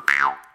Bill.